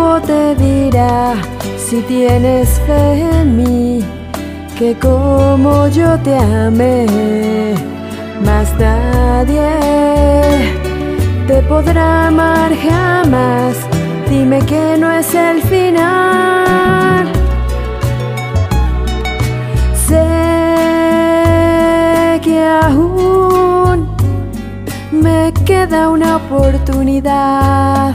Tiempo te dirá si tienes fe en mí, que como yo te amé, más nadie te podrá amar jamás. Dime que no es el final. Sé que aún me queda una oportunidad.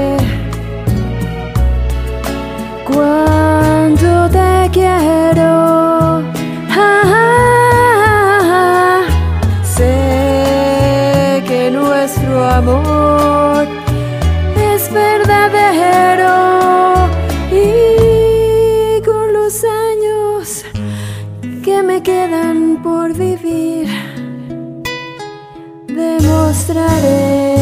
quedan por vivir. Demostraré